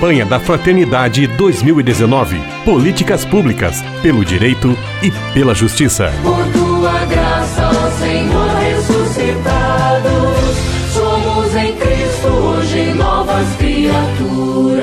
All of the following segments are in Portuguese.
Campanha da Fraternidade 2019. Políticas públicas, pelo direito e pela justiça. Por tua graça, ó Senhor ressuscitado, somos em Cristo hoje novas criaturas.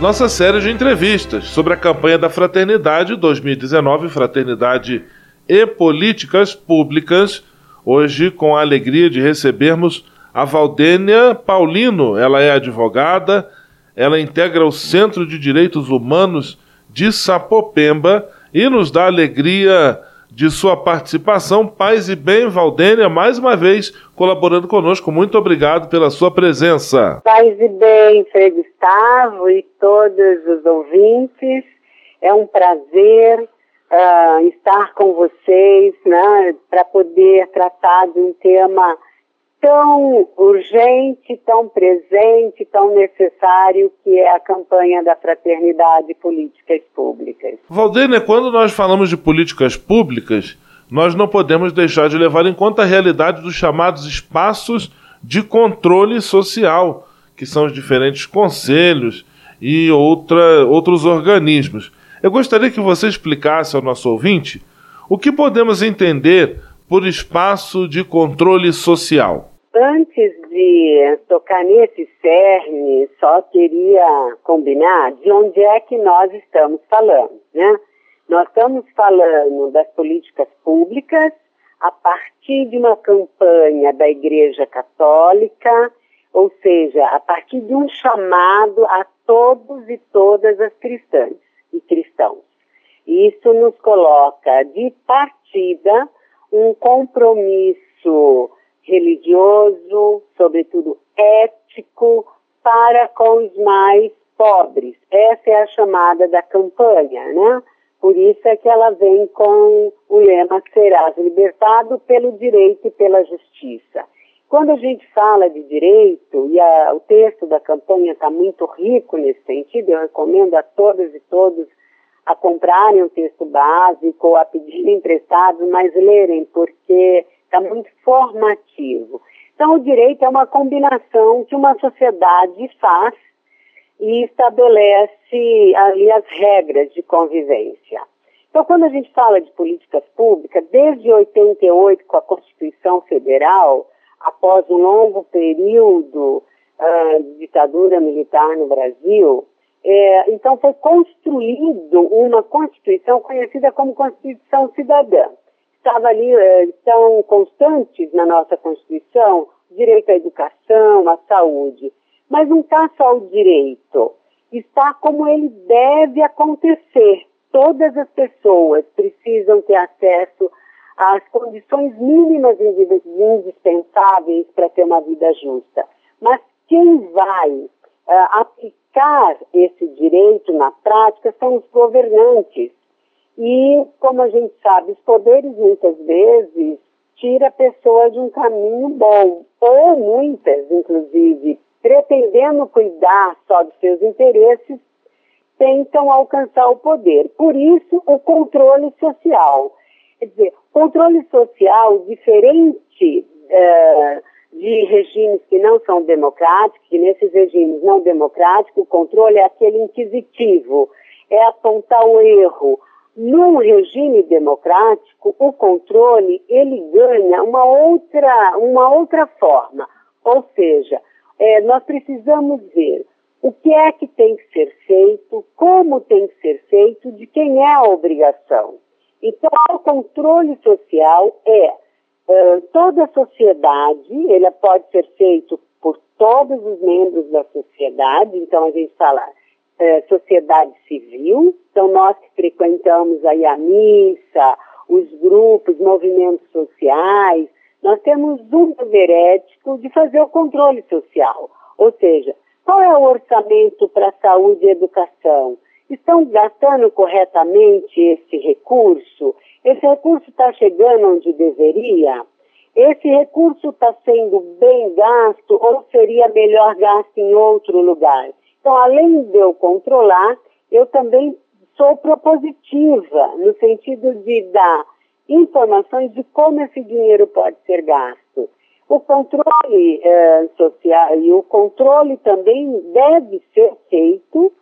Nossa série de entrevistas sobre a campanha da Fraternidade 2019, Fraternidade e Políticas Públicas Hoje, com a alegria de recebermos a Valdênia Paulino. Ela é advogada, ela integra o Centro de Direitos Humanos de Sapopemba e nos dá alegria de sua participação. Paz e bem, Valdênia, mais uma vez colaborando conosco. Muito obrigado pela sua presença. Paz e bem, Frei Gustavo e todos os ouvintes. É um prazer uh, estar com vocês, né, para poder tratar de um tema tão urgente, tão presente, tão necessário que é a campanha da fraternidade políticas públicas. Valdênia, quando nós falamos de políticas públicas, nós não podemos deixar de levar em conta a realidade dos chamados espaços de controle social, que são os diferentes conselhos e outra, outros organismos. Eu gostaria que você explicasse ao nosso ouvinte o que podemos entender por espaço de controle social. Antes de tocar nesse cerne, só queria combinar de onde é que nós estamos falando, né? Nós estamos falando das políticas públicas a partir de uma campanha da Igreja Católica, ou seja, a partir de um chamado a todos e todas as cristãs e cristãos. Isso nos coloca de partida um compromisso religioso, sobretudo ético, para com os mais pobres. Essa é a chamada da campanha, né? Por isso é que ela vem com o lema serás libertado pelo direito e pela justiça. Quando a gente fala de direito, e a, o texto da campanha está muito rico nesse sentido, eu recomendo a todas e todos a comprarem o texto básico a pedirem emprestado, mas lerem, porque está muito formativo. Então, o direito é uma combinação que uma sociedade faz e estabelece ali as regras de convivência. Então, quando a gente fala de políticas públicas, desde 88, com a Constituição Federal, após um longo período uh, de ditadura militar no Brasil, é, então foi construído uma Constituição conhecida como Constituição Cidadã. Estava ali, é, tão constantes na nossa Constituição, direito à educação, à saúde. Mas não está só o direito, está como ele deve acontecer. Todas as pessoas precisam ter acesso as condições mínimas indispensáveis para ter uma vida justa. Mas quem vai uh, aplicar esse direito na prática são os governantes. E, como a gente sabe, os poderes muitas vezes tira a pessoa de um caminho bom, ou muitas, inclusive, pretendendo cuidar só dos seus interesses, tentam alcançar o poder. Por isso, o controle social. Quer dizer, controle social diferente uh, de regimes que não são democráticos, que nesses regimes não democráticos o controle é aquele inquisitivo, é apontar o erro. Num regime democrático, o controle ele ganha uma outra, uma outra forma. Ou seja, é, nós precisamos ver o que é que tem que ser feito, como tem que ser feito, de quem é a obrigação. Então, o controle social é uh, toda a sociedade, ele pode ser feito por todos os membros da sociedade, então a gente fala uh, sociedade civil, então nós que frequentamos aí a missa, os grupos, movimentos sociais, nós temos um dever ético de fazer o controle social, ou seja, qual é o orçamento para saúde e educação? Estão gastando corretamente esse recurso? Esse recurso está chegando onde deveria? Esse recurso está sendo bem gasto ou seria melhor gasto em outro lugar? Então, além de eu controlar, eu também sou propositiva, no sentido de dar informações de como esse dinheiro pode ser gasto. O controle eh, social e o controle também deve ser feito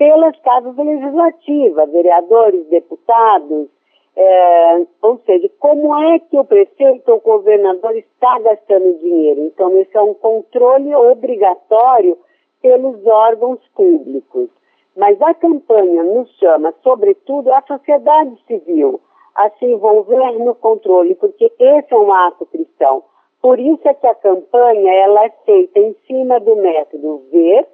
pelas casas legislativas, vereadores, deputados, é, ou seja, como é que o prefeito ou o governador está gastando dinheiro? Então, esse é um controle obrigatório pelos órgãos públicos. Mas a campanha nos chama, sobretudo, a sociedade civil a se envolver no controle, porque esse é um ato cristão. Por isso é que a campanha ela é feita em cima do método ver,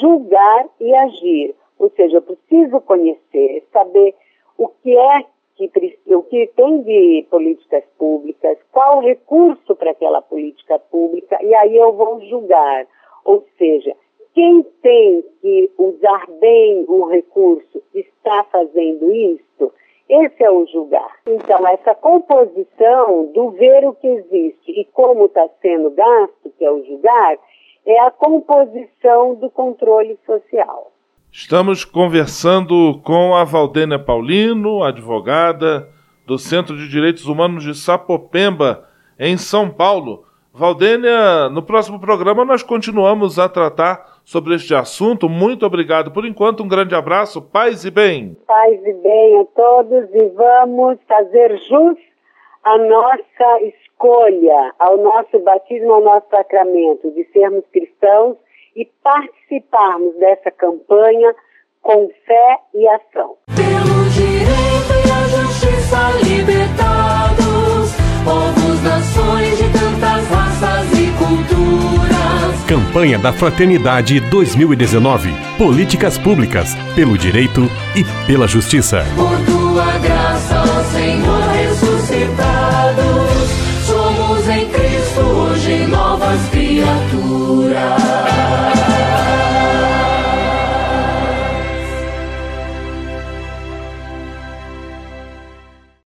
julgar e agir. Ou seja, eu preciso conhecer, saber o que é que, o que tem de políticas públicas, qual o recurso para aquela política pública, e aí eu vou julgar. Ou seja, quem tem que usar bem o recurso está fazendo isso, esse é o julgar. Então, essa composição do ver o que existe e como está sendo gasto, que é o julgar, é a composição do controle social. Estamos conversando com a Valdênia Paulino, advogada do Centro de Direitos Humanos de Sapopemba, em São Paulo. Valdênia, no próximo programa nós continuamos a tratar sobre este assunto. Muito obrigado por enquanto, um grande abraço, paz e bem. Paz e bem a todos e vamos fazer jus à nossa escolha, ao nosso batismo, ao nosso sacramento, de sermos cristãos e participarmos dessa campanha com fé e ação. Pelo direito e a justiça libertados, povos, nações de tantas raças e culturas. Campanha da Fraternidade 2019. Políticas públicas pelo direito e pela justiça. Por tua graça, novas criaturas.